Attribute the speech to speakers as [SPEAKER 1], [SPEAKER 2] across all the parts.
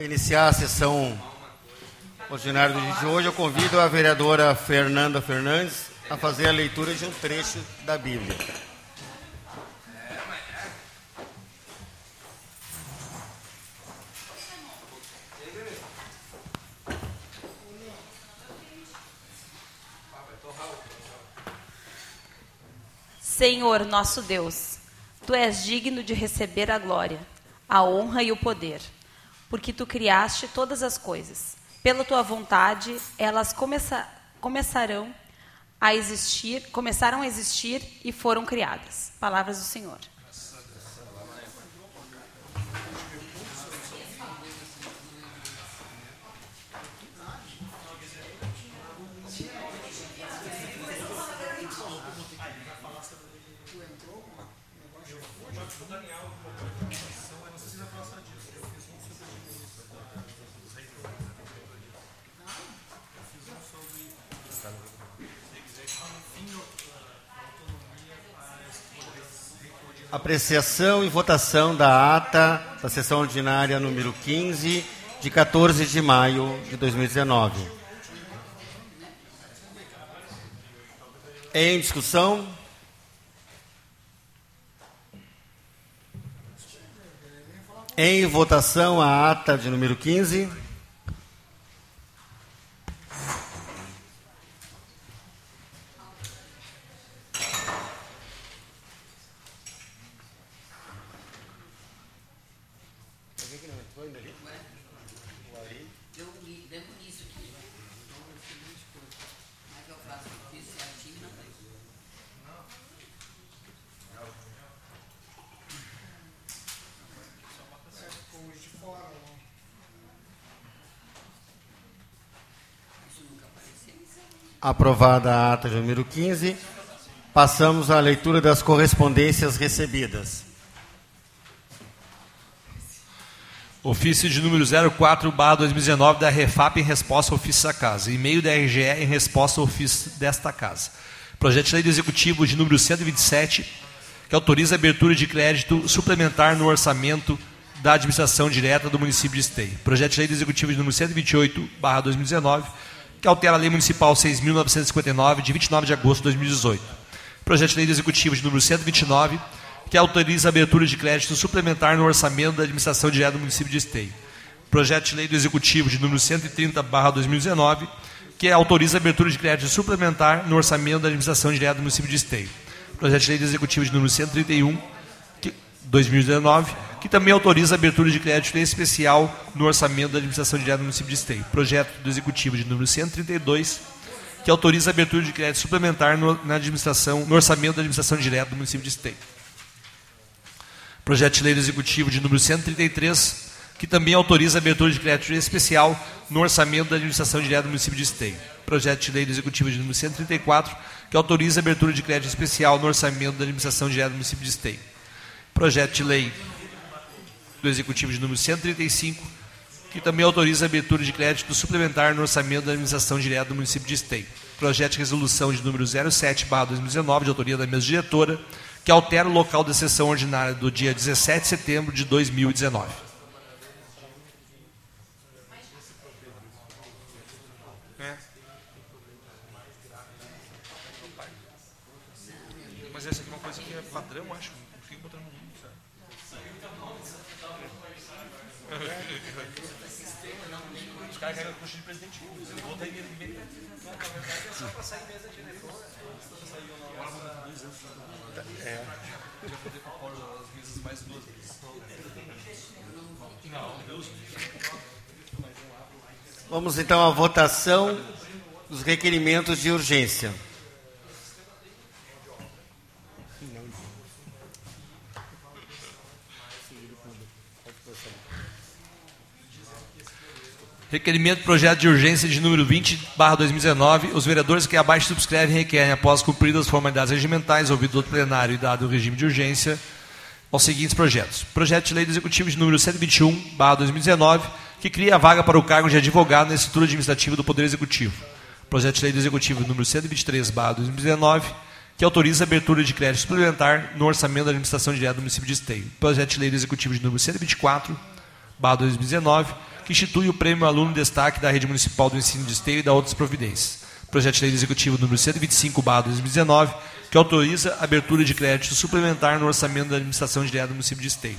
[SPEAKER 1] Iniciar a sessão ordinária do dia de hoje, eu convido a vereadora Fernanda Fernandes a fazer a leitura de um trecho da Bíblia.
[SPEAKER 2] Senhor nosso Deus, tu és digno de receber a glória, a honra e o poder porque tu criaste todas as coisas. Pela tua vontade, elas começa, começarão a existir, começaram a existir e foram criadas. Palavras do Senhor. Apreciação e votação da ata da sessão ordinária número 15, de 14 de maio de 2019. Em discussão? Em votação a ata de número 15. Aprovada a ata de número 15, passamos à leitura das correspondências recebidas.
[SPEAKER 3] Ofício de número 04, barra 2019, da Refap em resposta ao ofício da casa. E-mail da RGE em resposta ao ofício desta casa. Projeto de lei do Executivo de número 127, que autoriza a abertura de crédito suplementar no orçamento da administração direta do município de Esteio. Projeto de lei do Executivo de número 128, barra 2019, que altera a Lei Municipal 6.959, de 29 de agosto de 2018. Projeto de Lei Executivo de número 129, que autoriza a abertura de crédito suplementar no orçamento da administração direta do município de Esteio. Projeto de Lei do Executivo de número 130, 2019, que autoriza a abertura de crédito suplementar no orçamento da administração direta do município de Esteio. Projeto de Lei do Executivo de número 131, 2019, que também autoriza a abertura de crédito especial no orçamento da administração direta do município de Esteio. Projeto do Executivo de número 132, que autoriza a abertura de crédito suplementar no, na administração, no orçamento da administração direta do município de Esteio. Projeto de Lei do Executivo de número 133, que também autoriza a abertura de crédito especial no orçamento da administração direta do município de Esteio. Projeto de Lei do Executivo de número 134, que autoriza a abertura de crédito especial no orçamento da administração direta do município de Esteio. Projeto de Lei do Executivo de número 135, que também autoriza a abertura de crédito suplementar no orçamento da administração direta do município de Esteio. Projeto de resolução de número 07, 2019, de autoria da mesa diretora, que altera o local da sessão ordinária do dia 17 de setembro de 2019. Mas essa aqui é uma coisa que é padrão, acho. Fica botando no Os caras querem a coxa de presidente Lula. Ele volta aí meio. Não, na verdade é só para sair mesa de diretor. É. Já poder propor as mesas mais duas vezes. Não, Deus
[SPEAKER 1] Vamos então à votação dos requerimentos de urgência.
[SPEAKER 3] Requerimento projeto de urgência de número 20, barra 2019. Os vereadores que abaixo subscrevem requerem, após cumpridas as formalidades regimentais, ouvido do plenário e dado o regime de urgência, aos seguintes projetos. Projeto de lei do Executivo de número 121, barra 2019, que cria a vaga para o cargo de advogado na estrutura administrativa do Poder Executivo. Projeto de lei do Executivo número 123, barra 2019, que autoriza a abertura de crédito suplementar no orçamento da administração direta do município de Esteio. Projeto de lei do Executivo de número 124, barra 2019, que institui o Prêmio Aluno Destaque da Rede Municipal do Ensino de Esteio e da outras providências. Projeto de Lei Executivo número 125/2019, que autoriza a abertura de crédito suplementar no orçamento da administração direta do município de Esteio.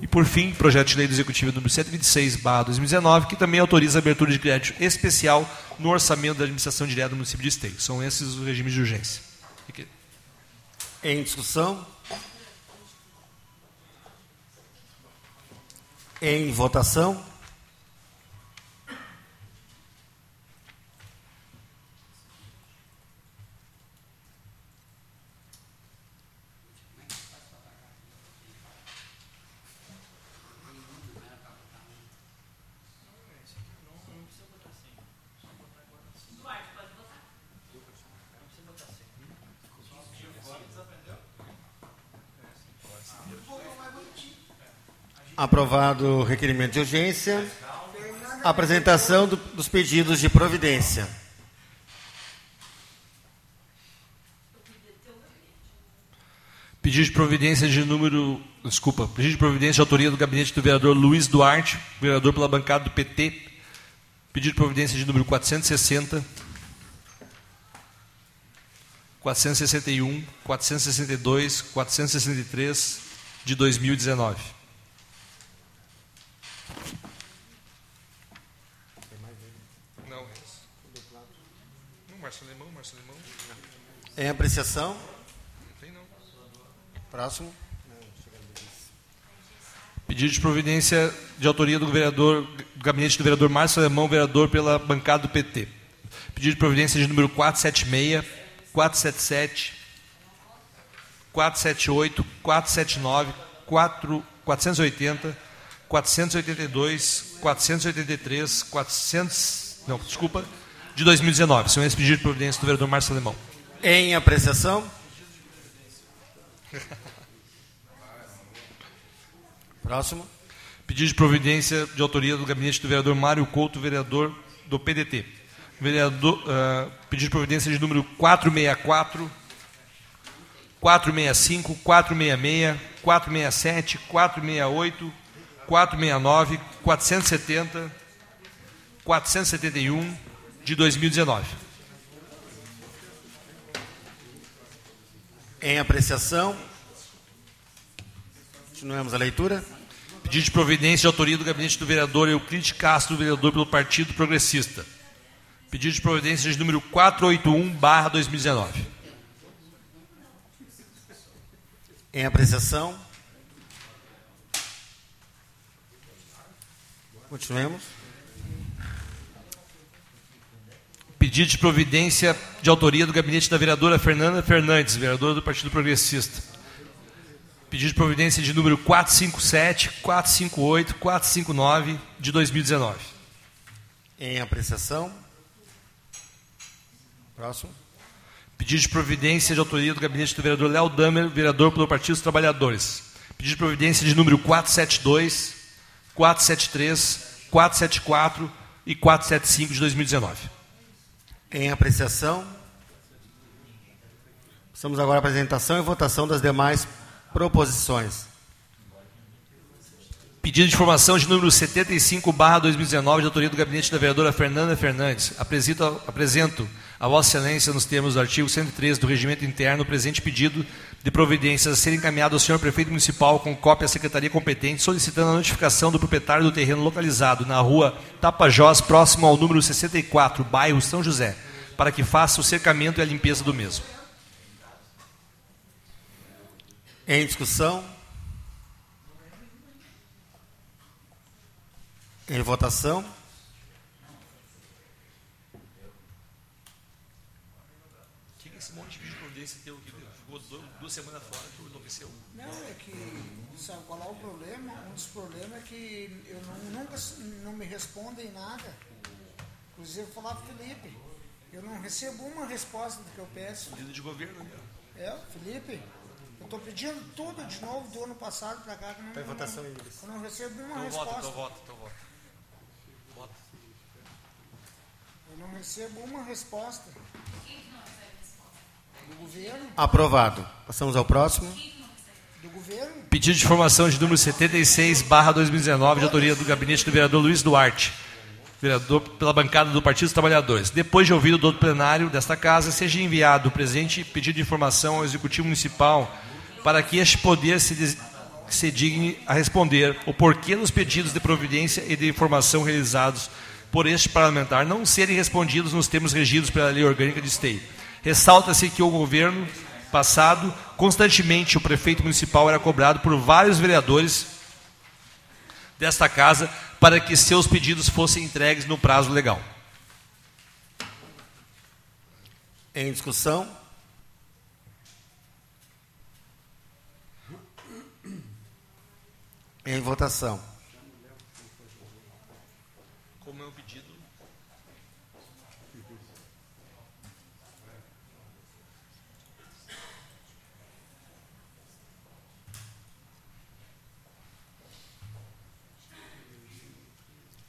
[SPEAKER 3] E, por fim, projeto de lei do Executivo número 126/2019, que também autoriza a abertura de crédito especial no orçamento da administração direta do município de Esteio. São esses os regimes de urgência.
[SPEAKER 1] Em discussão? Em votação? Aprovado o requerimento de urgência. Apresentação do, dos pedidos de providência.
[SPEAKER 3] Pedido de providência de número. Desculpa, pedido de providência de autoria do gabinete do vereador Luiz Duarte, vereador pela bancada do PT. Pedido de providência de número 460. 461, 462, 463 de 2019. Não, é não, Márcio Alemão, Márcio Alemão.
[SPEAKER 1] Em apreciação?
[SPEAKER 3] Não tem não.
[SPEAKER 1] Próximo.
[SPEAKER 3] Pedido de providência de autoria do vereador, do gabinete do vereador Márcio Alemão, vereador pela bancada do PT. Pedido de providência de número 476, 477, 478, 479, 4, 480, 482, 483, 400, não, desculpa, de 2019. São esses pedidos de providência do vereador Márcio Alemão.
[SPEAKER 1] Em apreciação? Próximo.
[SPEAKER 3] Pedido de providência de autoria do gabinete do vereador Mário Couto, vereador do PDT. Vereador, uh, pedido de providência de número 464, 465, 466, 467, 468, 469, 470, 471 de 2019.
[SPEAKER 1] Em apreciação? Continuamos a leitura.
[SPEAKER 3] Pedido de providência de autoria do gabinete do vereador Euclide Castro, vereador pelo Partido Progressista. Pedido de providência de número 481/2019.
[SPEAKER 1] Em apreciação? Continuemos.
[SPEAKER 3] Pedido de providência de autoria do gabinete da vereadora Fernanda Fernandes, vereadora do Partido Progressista. Pedido de providência de número 457, 458, 459 de 2019.
[SPEAKER 1] Em apreciação? Próximo.
[SPEAKER 3] Pedido de providência de autoria do gabinete do vereador Léo Damer, vereador pelo Partido dos Trabalhadores. Pedido de providência de número 472, 473, 474 e 475 de 2019.
[SPEAKER 1] Em apreciação? Passamos agora à apresentação e votação das demais proposições.
[SPEAKER 3] Pedido de informação de número 75, barra 2019, de autoria do gabinete da vereadora Fernanda Fernandes. Apresento, apresento a Vossa Excelência, nos termos do artigo 103 do Regimento Interno, o presente pedido de providências a ser encaminhado ao senhor prefeito municipal com cópia à secretaria competente, solicitando a notificação do proprietário do terreno localizado na rua Tapajós, próximo ao número 64, bairro São José, para que faça o cercamento e a limpeza do mesmo.
[SPEAKER 1] Em discussão? Em votação?
[SPEAKER 3] que é esse monte de providência teu que ficou duas semanas fora, que enlouqueceu?
[SPEAKER 4] Não, é que, sabe qual é o problema? Um dos problemas é que eu não, nunca não me respondem nada. Inclusive, eu falava pro Felipe, eu não recebo uma resposta do que eu peço.
[SPEAKER 3] Pedido de governo, né?
[SPEAKER 4] É, Felipe, eu estou pedindo tudo de novo do ano passado para cá. Que não,
[SPEAKER 1] Tá em votação, Iris.
[SPEAKER 4] Eu não recebo uma
[SPEAKER 3] Então
[SPEAKER 4] resposta.
[SPEAKER 3] vota, então vota, então vota. Vota.
[SPEAKER 4] Eu não recebo uma resposta. Do governo,
[SPEAKER 1] Aprovado. Passamos ao próximo.
[SPEAKER 4] do governo.
[SPEAKER 3] Pedido de informação de número 76, barra 2019, de autoria do gabinete do vereador Luiz Duarte, vereador pela bancada do Partido dos Trabalhadores. Depois de ouvido do outro plenário desta casa, seja enviado o presente pedido de informação ao Executivo Municipal para que este poder se, des- se digne a responder o porquê dos pedidos de providência e de informação realizados por este parlamentar não serem respondidos nos termos regidos pela Lei Orgânica de Esteio. Ressalta-se que o governo passado, constantemente o prefeito municipal era cobrado por vários vereadores desta casa para que seus pedidos fossem entregues no prazo legal.
[SPEAKER 1] Em discussão? Em votação.
[SPEAKER 3] Como é o pedido?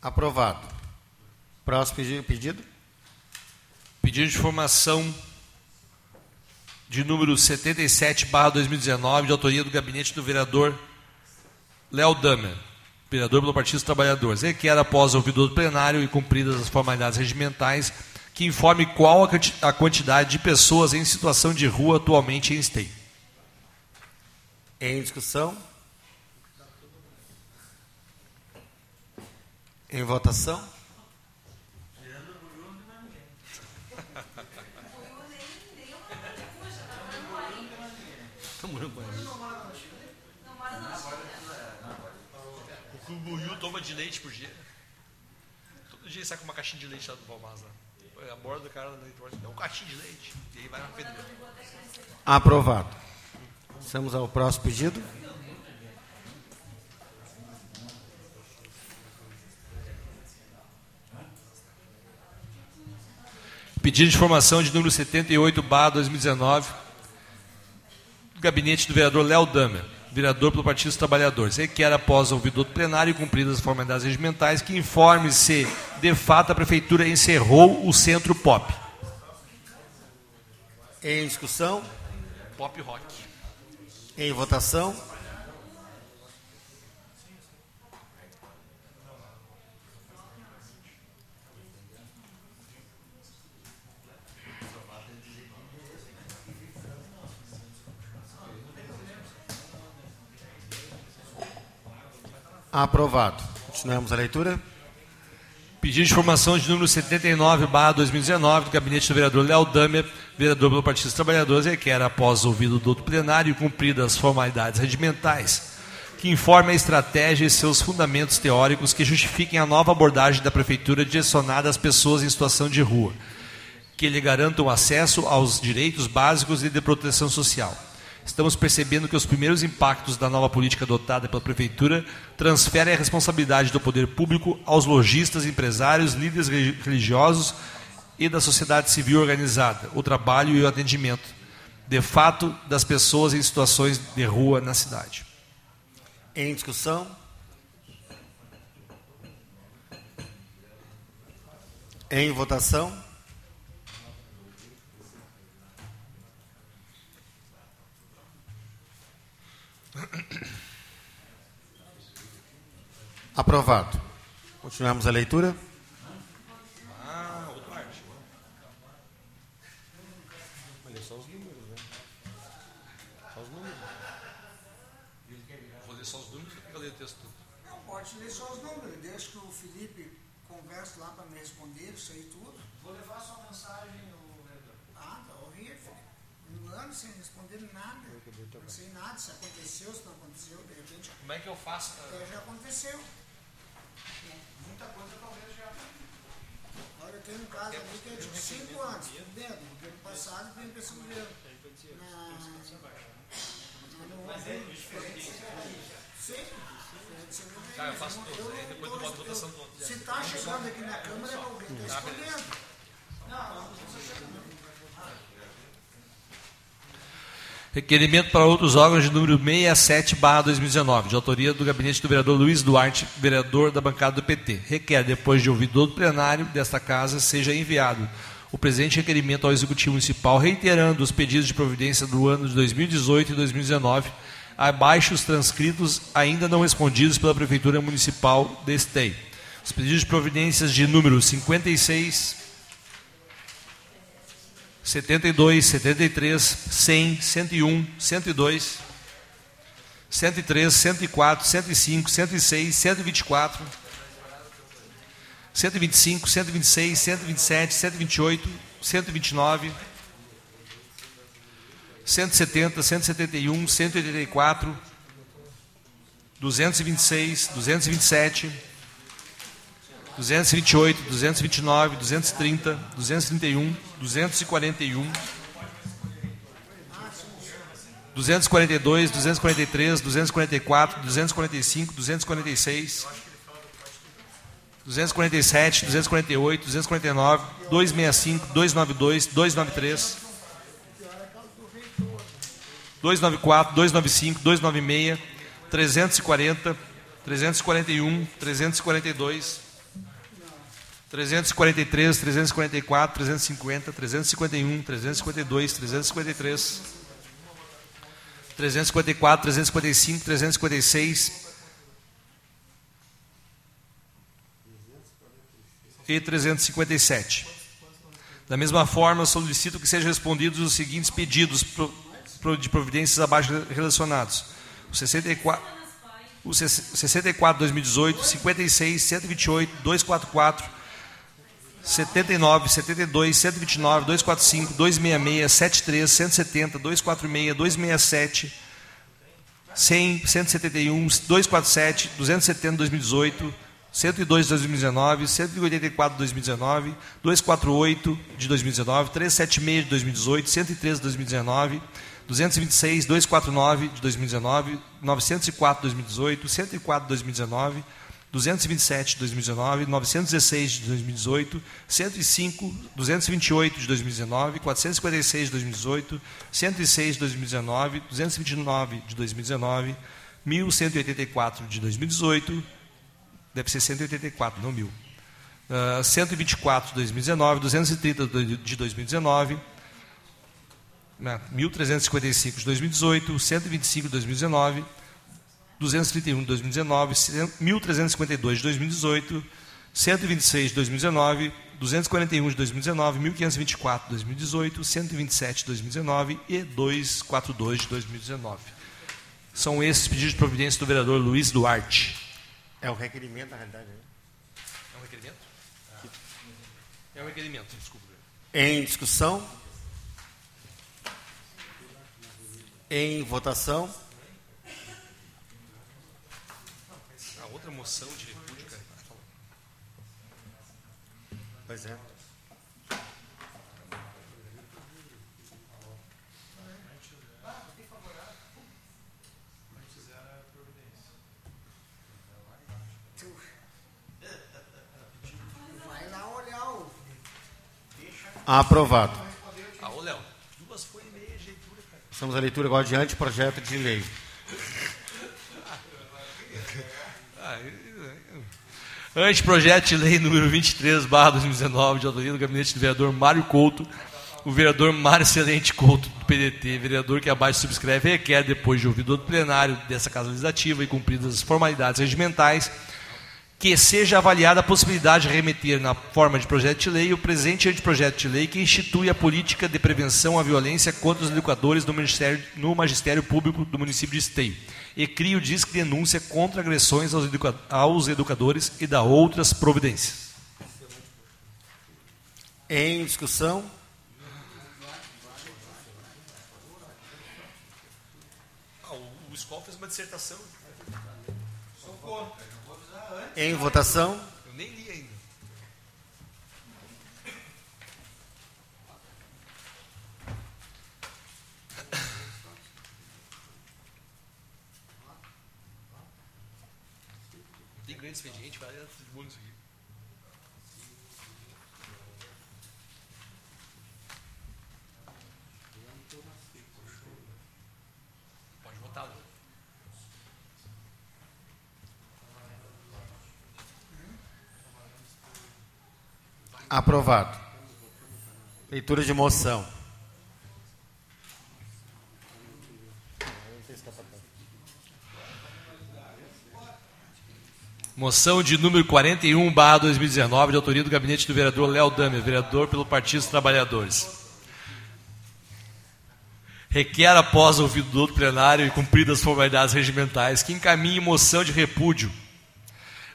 [SPEAKER 1] Aprovado. Próximo pedi- pedido?
[SPEAKER 3] Pedido de informação de número 77, barra 2019, de autoria do gabinete do vereador Léo Damer, vereador pelo Partido dos Trabalhadores, requer, após ouvido do plenário e cumpridas as formalidades regimentais, que informe qual a quantidade de pessoas em situação de rua atualmente em Esteio.
[SPEAKER 1] Em discussão? Em votação?
[SPEAKER 3] O Cumbuiu toma de leite por dia. Todo dia ele sai com uma caixinha de leite lá do Valmaz. Lá. A borda do cara é um caixinha de leite. E aí vai na pedra.
[SPEAKER 1] Aprovado. Passamos ao próximo pedido.
[SPEAKER 3] Pedido de informação de número 78, barra 2019, do gabinete do vereador Léo Damer, vereador pelo Partido dos Trabalhadores. Requer, após ouvido do plenário e cumpridas as formalidades regimentais, que informe se, de fato, a Prefeitura encerrou o Centro Pop.
[SPEAKER 1] Em discussão?
[SPEAKER 3] Pop Rock.
[SPEAKER 1] Em votação? Aprovado. Continuamos a leitura.
[SPEAKER 3] Pedido de informação de número 79, barra 2019, do gabinete do vereador Léo Damer, vereador pelo Partido dos Trabalhadores, requer, após ouvido do outro plenário e cumpridas as formalidades regimentais, que informe a estratégia e seus fundamentos teóricos que justifiquem a nova abordagem da Prefeitura direcionada às pessoas em situação de rua, que lhe garantam acesso aos direitos básicos e de proteção social. Estamos percebendo que os primeiros impactos da nova política adotada pela Prefeitura transferem a responsabilidade do poder público aos lojistas, empresários, líderes re- religiosos e da sociedade civil organizada, o trabalho e o atendimento, de fato, das pessoas em situações de rua na cidade.
[SPEAKER 1] Em discussão? Em votação? Aprovado. Continuamos a leitura.
[SPEAKER 3] Ah, o Duarte. Olha só os números, né? Só os números. Vou ler só os números ou eu ler o texto todo?
[SPEAKER 4] Não, pode ler só os números. Deixa que o Felipe converse lá para me responder isso aí tudo. Vou levar sua mensagem, o vereador. Ah, tá horrível. Um ano sem responder nada. Não sei nada se aconteceu, se não aconteceu, de repente
[SPEAKER 3] É
[SPEAKER 4] já aconteceu. Muita coisa talvez já. Olha, tem um caso ali que é de 5 anos, dentro, ano passado tem esse governo. No, Sim.
[SPEAKER 3] Tá, eu faço todos, aí depois eu boto votação.
[SPEAKER 4] Se está chegando aqui na Câmara, é alguém está escolhendo.
[SPEAKER 3] Requerimento para outros órgãos de número 67, barra 2019, de autoria do gabinete do vereador Luiz Duarte, vereador da bancada do PT. Requer, depois de ouvido todo plenário desta casa, seja enviado o presente requerimento ao Executivo Municipal, reiterando os pedidos de providência do ano de 2018 e 2019, Abaixo os transcritos ainda não respondidos pela Prefeitura Municipal de Esteio. Os pedidos de providências de número 56, 72, 73, 100, 101, 102, 103, 104, 105, 106, 124, 125, 126, 127, 128, 129, 170, 171, 184, 226, 227, 228, 229, 230, 231, 241, 242, 243, 244, 245, 246, 247, 248, 249, 265, 292, 293, 294, 295, 296, 340, 341, 342, 343, 344, 350, 351, 352, 353, 354, 355, 356 e 357. Da mesma forma, solicito que sejam respondidos os seguintes pedidos de providências abaixo relacionados. O 64, o 64 2018, 56, 128, 244, 79, 72, 129, 245, 266, 73, 170, 246, 267, 100, 171, 247, 270 2018, 102 de 2019, 184 de 2019, 248 de 2019, 376 de 2018, 103 de 2019, 226, 249 de 2019, 904 de 2018, 104 de 2019, 227 de 2019, 916 de 2018, 105, 228 de 2019, 456 de 2018, 106 de 2019, 229 de 2019, 1184 de 2018, deve ser 184, não 1000. Uh, 124 de 2019, 230 de 2019, 1.355 de 2018, 125 de 2019, 231 de 2019, 1.352 de 2018, 126 de 2019, 241 de 2019, 1.524 de 2018, 127 de 2019 e 242 de 2019. São esses pedidos de providência do vereador Luiz Duarte.
[SPEAKER 1] É um requerimento, na realidade. Né?
[SPEAKER 3] É um requerimento? É um requerimento, desculpa.
[SPEAKER 1] Em discussão? Em votação?
[SPEAKER 3] A outra moção de repúdio, cara.
[SPEAKER 1] Pois é.
[SPEAKER 4] Vai lá olhar o.
[SPEAKER 1] Aprovado.
[SPEAKER 3] Ah, ô Léo, duas foi e meia, leitura, cara.
[SPEAKER 1] Estamos à leitura agora de anteprojeto de lei.
[SPEAKER 3] Anteprojeto de lei número 23, barra 2019, de autoria do gabinete do vereador Mário Couto, o vereador Mário Excelente Couto, do PDT, vereador que abaixo subscreve requer, depois de ouvido do plenário dessa Casa Legislativa e cumpridas as formalidades regimentais, que seja avaliada a possibilidade de remeter na forma de projeto de lei o presente anteprojeto de lei que institui a política de prevenção à violência contra os educadores no Magistério, no magistério Público do município de Esteio e cria o disque de denúncia contra agressões aos, educa aos educadores e da outras providências.
[SPEAKER 1] Em discussão?
[SPEAKER 3] Ah, o Skol fez uma dissertação.
[SPEAKER 1] Em votação?
[SPEAKER 3] Eu nem li ainda. Tem grande expediente,
[SPEAKER 1] Aprovado. Leitura de moção.
[SPEAKER 3] Moção de número 41, barra 2019, de autoria do gabinete do vereador Léo Dami, vereador pelo Partido dos Trabalhadores requer após ouvido do plenário e cumpridas as formalidades regimentais que encaminhe moção de repúdio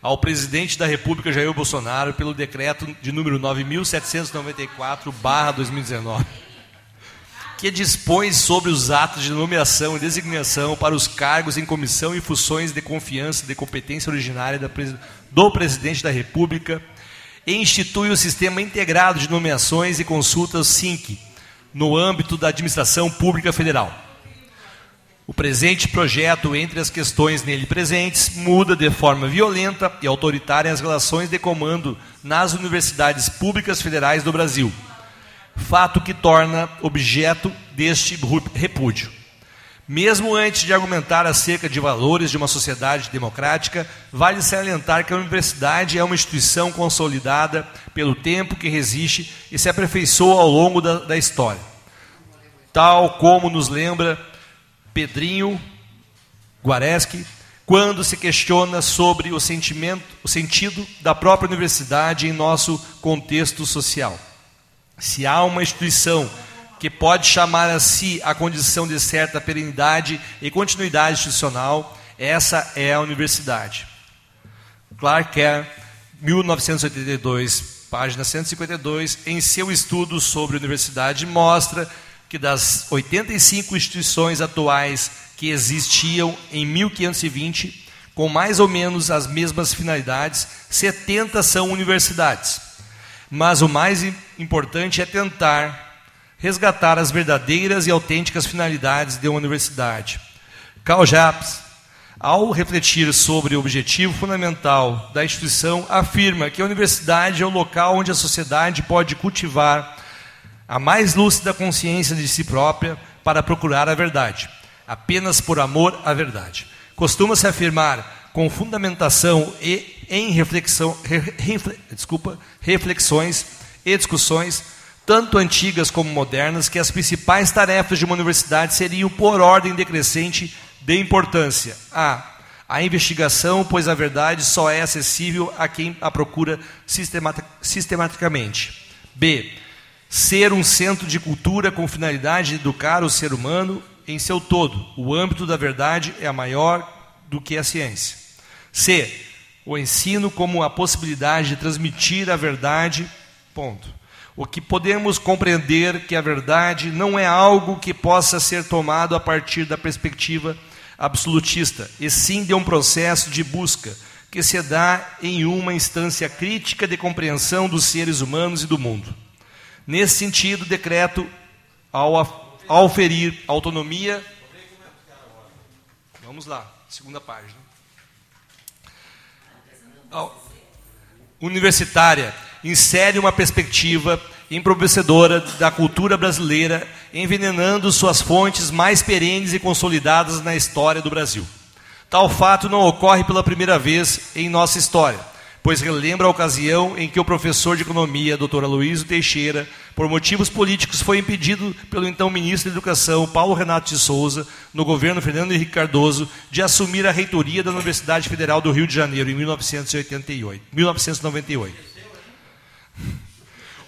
[SPEAKER 3] ao presidente da República, Jair Bolsonaro, pelo decreto de número 9.794, barra 2019 que dispõe sobre os atos de nomeação e designação para os cargos em comissão e funções de confiança de competência originária do presidente da República e institui o sistema integrado de nomeações e consultas SINC no âmbito da administração pública federal. O presente projeto, entre as questões nele presentes, muda de forma violenta e autoritária as relações de comando nas universidades públicas federais do Brasil fato que torna objeto deste repúdio. Mesmo antes de argumentar acerca de valores de uma sociedade democrática, vale salientar que a universidade é uma instituição consolidada pelo tempo que resiste e se aperfeiçoa ao longo da, da história. Tal como nos lembra Pedrinho Guareschi, quando se questiona sobre o sentimento, o sentido da própria universidade em nosso contexto social. Se há uma instituição que pode chamar a si a condição de certa perenidade e continuidade institucional, essa é a universidade. Clark Kerr, 1982, página 152, em seu estudo sobre universidade, mostra que das 85 instituições atuais que existiam em 1520, com mais ou menos as mesmas finalidades, 70 são universidades. Mas o mais importante é tentar resgatar as verdadeiras e autênticas finalidades de uma universidade. Karl Japs, ao refletir sobre o objetivo fundamental da instituição, afirma que a universidade é o local onde a sociedade pode cultivar a mais lúcida consciência de si própria para procurar a verdade, apenas por amor à verdade. Costuma-se afirmar com fundamentação e em reflexão, re, desculpa, reflexões e discussões, tanto antigas como modernas, que as principais tarefas de uma universidade seriam, por ordem decrescente de importância, a. A investigação, pois a verdade só é acessível a quem a procura sistematicamente. B. Ser um centro de cultura com finalidade de educar o ser humano em seu todo. O âmbito da verdade é maior do que a ciência. C o ensino como a possibilidade de transmitir a verdade, ponto. O que podemos compreender que a verdade não é algo que possa ser tomado a partir da perspectiva absolutista, e sim de um processo de busca que se dá em uma instância crítica de compreensão dos seres humanos e do mundo. Nesse sentido, decreto, ao, ao autonomia. Vamos lá, segunda página universitária insere uma perspectiva empobrecedora da cultura brasileira, envenenando suas fontes mais perenes e consolidadas na história do Brasil. Tal fato não ocorre pela primeira vez em nossa história pois relembra a ocasião em que o professor de economia, Dr. Aloysio Teixeira, por motivos políticos, foi impedido pelo então ministro da Educação, Paulo Renato de Souza, no governo Fernando Henrique Cardoso, de assumir a reitoria da Universidade Federal do Rio de Janeiro em 1988, 1998.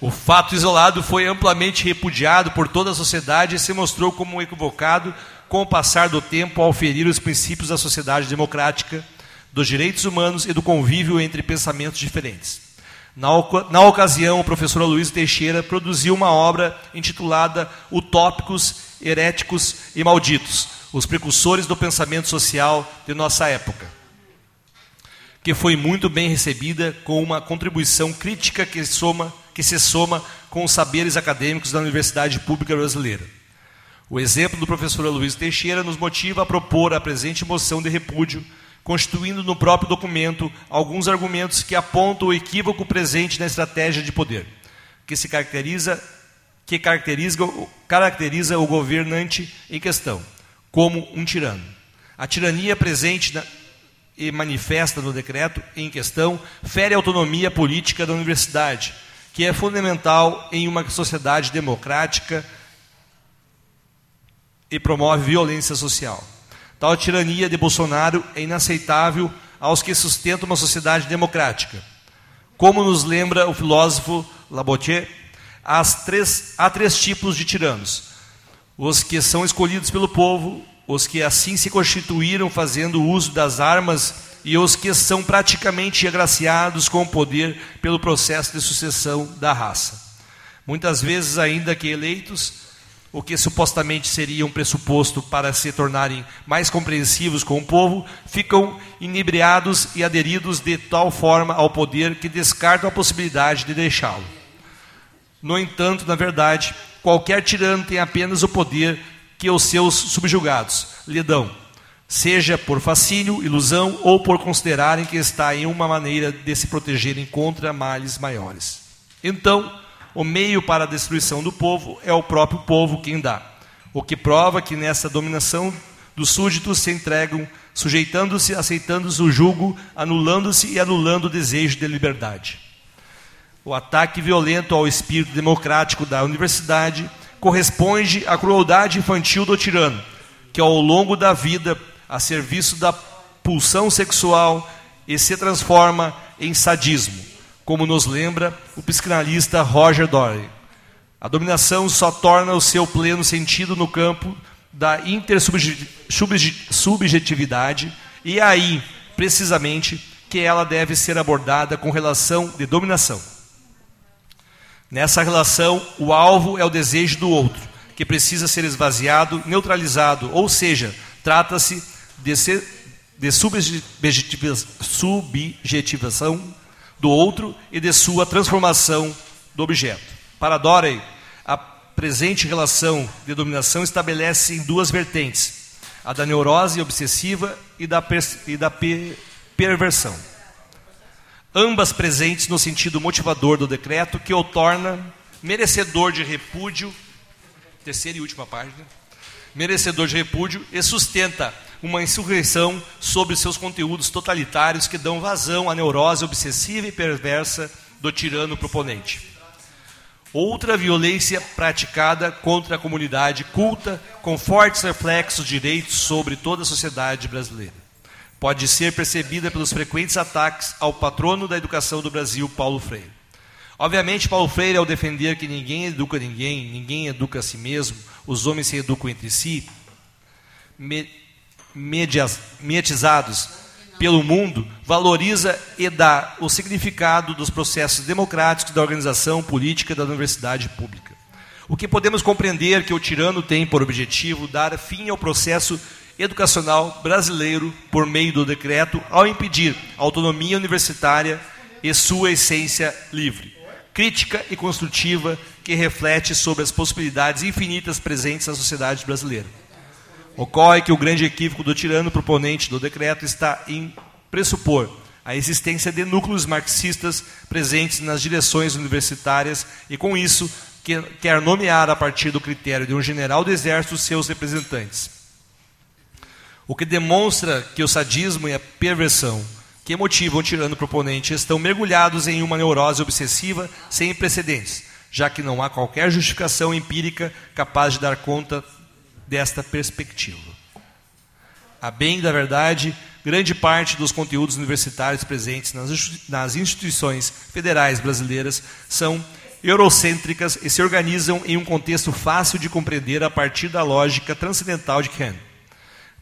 [SPEAKER 3] O fato isolado foi amplamente repudiado por toda a sociedade e se mostrou como equivocado com o passar do tempo ao ferir os princípios da sociedade democrática dos direitos humanos e do convívio entre pensamentos diferentes. Na, na ocasião, o professor Luiz Teixeira produziu uma obra intitulada Utópicos, Heréticos e Malditos, os precursores do pensamento social de nossa época, que foi muito bem recebida com uma contribuição crítica que, soma, que se soma com os saberes acadêmicos da Universidade Pública Brasileira. O exemplo do professor Luiz Teixeira nos motiva a propor a presente moção de repúdio constituindo no próprio documento alguns argumentos que apontam o equívoco presente na estratégia de poder, que se caracteriza que caracteriza, caracteriza o governante em questão como um tirano. A tirania presente na, e manifesta no decreto em questão fere a autonomia política da universidade, que é fundamental em uma sociedade democrática e promove violência social. Tal tirania de Bolsonaro é inaceitável aos que sustentam uma sociedade democrática. Como nos lembra o filósofo Labotier, três, há três tipos de tiranos: os que são escolhidos pelo povo, os que assim se constituíram fazendo uso das armas e os que são praticamente agraciados com o poder pelo processo de sucessão da raça. Muitas vezes, ainda que eleitos, o que supostamente seria um pressuposto para se tornarem mais compreensivos com o povo, ficam inebriados e aderidos de tal forma ao poder que descartam a possibilidade de deixá-lo. No entanto, na verdade, qualquer tirano tem apenas o poder que os seus subjugados lhe dão, seja por fascínio, ilusão ou por considerarem que está em uma maneira de se protegerem contra males maiores. Então, o meio para a destruição do povo é o próprio povo quem dá. O que prova que nessa dominação dos súditos se entregam, sujeitando-se, aceitando-se o jugo, anulando-se e anulando o desejo de liberdade. O ataque violento ao espírito democrático da universidade corresponde à crueldade infantil do tirano, que ao longo da vida, a serviço da pulsão sexual, e se transforma em sadismo como nos lembra o psicanalista Roger Dory. A dominação só torna o seu pleno sentido no campo da intersubjetividade e aí, precisamente, que ela deve ser abordada com relação de dominação. Nessa relação, o alvo é o desejo do outro, que precisa ser esvaziado, neutralizado, ou seja, trata-se de, de subjetivação do outro e de sua transformação do objeto. Para Dorey, a presente relação de dominação estabelece em duas vertentes: a da neurose obsessiva e da, e da perversão. Ambas presentes no sentido motivador do decreto, que o torna merecedor de repúdio. Terceira e última página. Merecedor de repúdio e sustenta uma insurreição sobre seus conteúdos totalitários que dão vazão à neurose obsessiva e perversa do tirano proponente. Outra violência praticada contra a comunidade culta, com fortes reflexos direitos sobre toda a sociedade brasileira. Pode ser percebida pelos frequentes ataques ao patrono da educação do Brasil, Paulo Freire. Obviamente, Paulo Freire, ao defender que ninguém educa ninguém, ninguém educa a si mesmo, os homens se educam entre si, mediatizados pelo mundo, valoriza e dá o significado dos processos democráticos da organização política da universidade pública. O que podemos compreender que o tirano tem por objetivo dar fim ao processo educacional brasileiro por meio do decreto, ao impedir a autonomia universitária e sua essência livre, crítica e construtiva que reflete sobre as possibilidades infinitas presentes na sociedade brasileira. Ocorre que o grande equívoco do tirano proponente do decreto está em pressupor a existência de núcleos marxistas presentes nas direções universitárias e, com isso, quer nomear a partir do critério de um general do exército seus representantes. O que demonstra que o sadismo e a perversão que motivam o tirano proponente estão mergulhados em uma neurose obsessiva sem precedentes, já que não há qualquer justificação empírica capaz de dar conta desta perspectiva. A bem da verdade, grande parte dos conteúdos universitários presentes nas instituições federais brasileiras são eurocêntricas e se organizam em um contexto fácil de compreender a partir da lógica transcendental de Kant.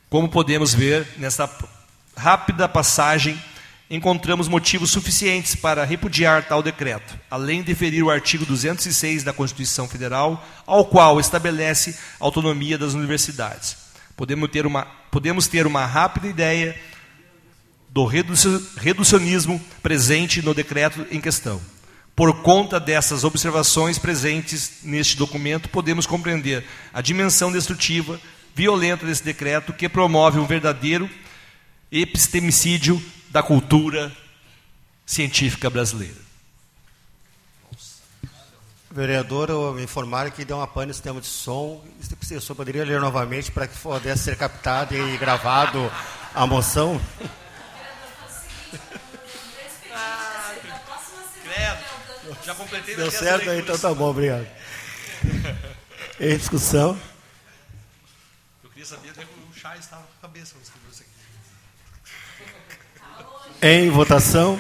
[SPEAKER 3] Como podemos ver nessa rápida passagem encontramos motivos suficientes para repudiar tal decreto, além de ferir o artigo 206 da Constituição Federal, ao qual estabelece a autonomia das universidades. Podemos ter uma, podemos ter uma rápida ideia do reducionismo presente no decreto em questão. Por conta dessas observações presentes neste documento, podemos compreender a dimensão destrutiva, violenta desse decreto que promove um verdadeiro epistemicídio da cultura científica brasileira.
[SPEAKER 1] Vereador, eu me informaram que deu uma pane no sistema de som. O professor poderia ler novamente para que pudesse ser captado e gravado a moção?
[SPEAKER 3] Já completei
[SPEAKER 1] Deu certo? Então tá bom, obrigado. em discussão.
[SPEAKER 3] Eu queria saber até que o chá estava com a cabeça.
[SPEAKER 1] Em votação.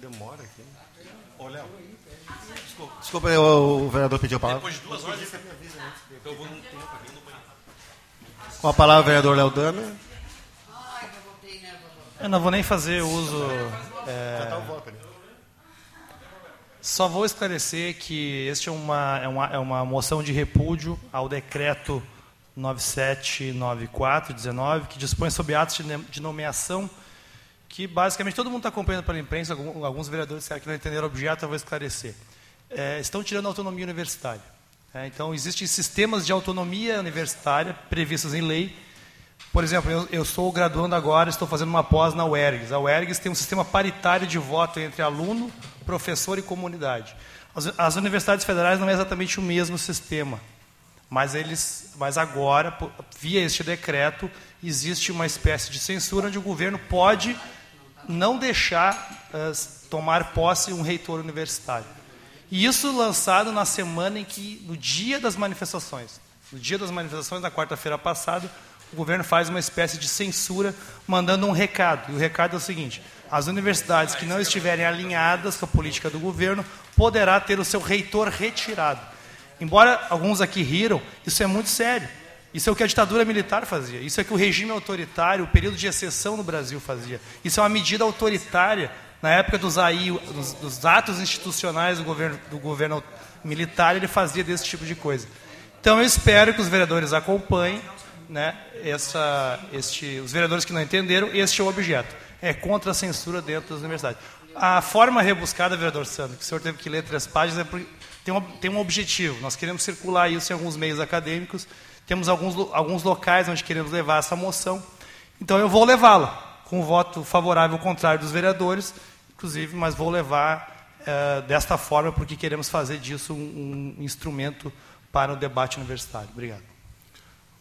[SPEAKER 1] Demora aqui. Léo. Desculpa, desculpa o, o vereador pediu a palavra.
[SPEAKER 3] Depois de duas horas.
[SPEAKER 1] Com a palavra, o vereador Léo Dama.
[SPEAKER 5] Eu não vou nem fazer uso. é,
[SPEAKER 1] tá.
[SPEAKER 5] Só vou esclarecer que este é uma, é, uma, é uma moção de repúdio ao decreto 9794-19, que dispõe sobre atos de nomeação, que basicamente todo mundo está acompanhando pela imprensa, alguns vereadores que não entenderam o objeto, eu vou esclarecer. É, estão tirando a autonomia universitária. É, então, existem sistemas de autonomia universitária previstos em lei, por exemplo, eu, eu sou graduando agora, estou fazendo uma pós na UERGS. A UERGS tem um sistema paritário de voto entre aluno, professor e comunidade. As, as universidades federais não é exatamente o mesmo sistema, mas eles, mas agora, via este decreto, existe uma espécie de censura onde o governo pode não deixar eh, tomar posse um reitor universitário. E isso lançado na semana em que, no dia das manifestações, no dia das manifestações, na quarta-feira passada, o governo faz uma espécie de censura, mandando um recado. E o recado é o seguinte: as universidades que não estiverem alinhadas com a política do governo poderá ter o seu reitor retirado. Embora alguns aqui riram, isso é muito sério. Isso é o que a ditadura militar fazia. Isso é o que o regime autoritário, o período de exceção no Brasil fazia. Isso é uma medida autoritária na época dos, AI, dos, dos atos institucionais do governo, do governo militar, ele fazia desse tipo de coisa. Então eu espero que os vereadores acompanhem, né, essa, este, os vereadores que não entenderam, este é o objeto. É contra a censura dentro das universidades. A forma rebuscada, vereador Sandro, que o senhor teve que ler três páginas, é porque tem, um, tem um objetivo. Nós queremos circular isso em alguns meios acadêmicos, temos alguns, alguns locais onde queremos levar essa moção. Então eu vou levá-la, com o voto favorável ao contrário dos vereadores, inclusive, mas vou levar eh, desta forma, porque queremos fazer disso um, um instrumento para o debate universitário. Obrigado.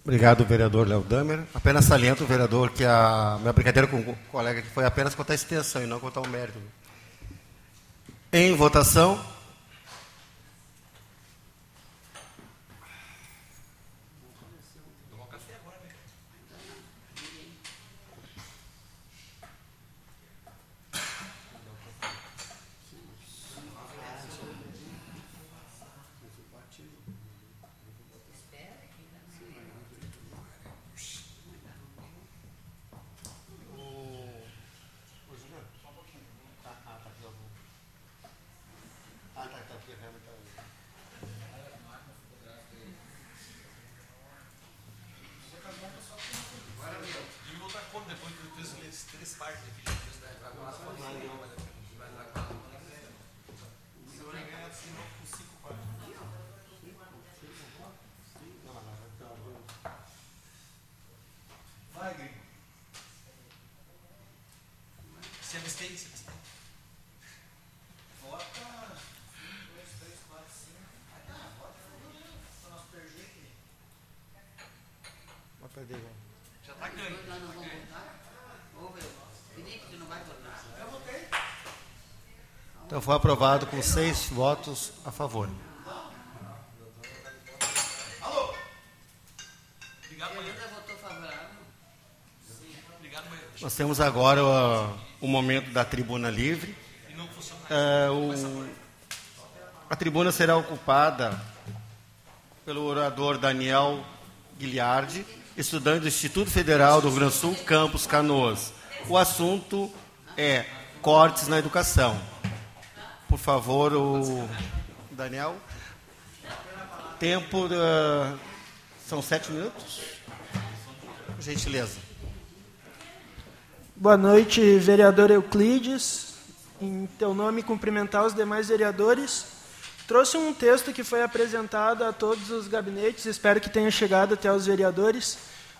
[SPEAKER 1] Obrigado, vereador Léo Damer. Apenas saliento, vereador, que a minha brincadeira com o colega que foi apenas contar a extensão e não contar o mérito. Em votação.
[SPEAKER 3] Se abstém, se abstém.
[SPEAKER 1] Né?
[SPEAKER 3] Já está ganho.
[SPEAKER 6] Nós não vamos votar? Ô, meu, Felipe, tu não vai?
[SPEAKER 1] Então foi aprovado com seis votos a favor.
[SPEAKER 3] Obrigado,
[SPEAKER 6] Eu
[SPEAKER 3] manhã.
[SPEAKER 6] votou favorável.
[SPEAKER 3] Obrigado, manhã.
[SPEAKER 1] Nós temos agora ó, o momento da tribuna livre.
[SPEAKER 3] E não funciona.
[SPEAKER 1] É, o- a tribuna será ocupada pelo orador Daniel Guilhardi, estudante do Instituto Federal do Rio Grande do Sul, Campus Canoas. O assunto é cortes na educação. Por favor, o Daniel. Tempo eh, são sete minutos. Por gentileza.
[SPEAKER 7] Boa noite, vereador Euclides. Em teu nome, cumprimentar os demais vereadores. Trouxe um texto que foi apresentado a todos os gabinetes, espero que tenha chegado até os vereadores,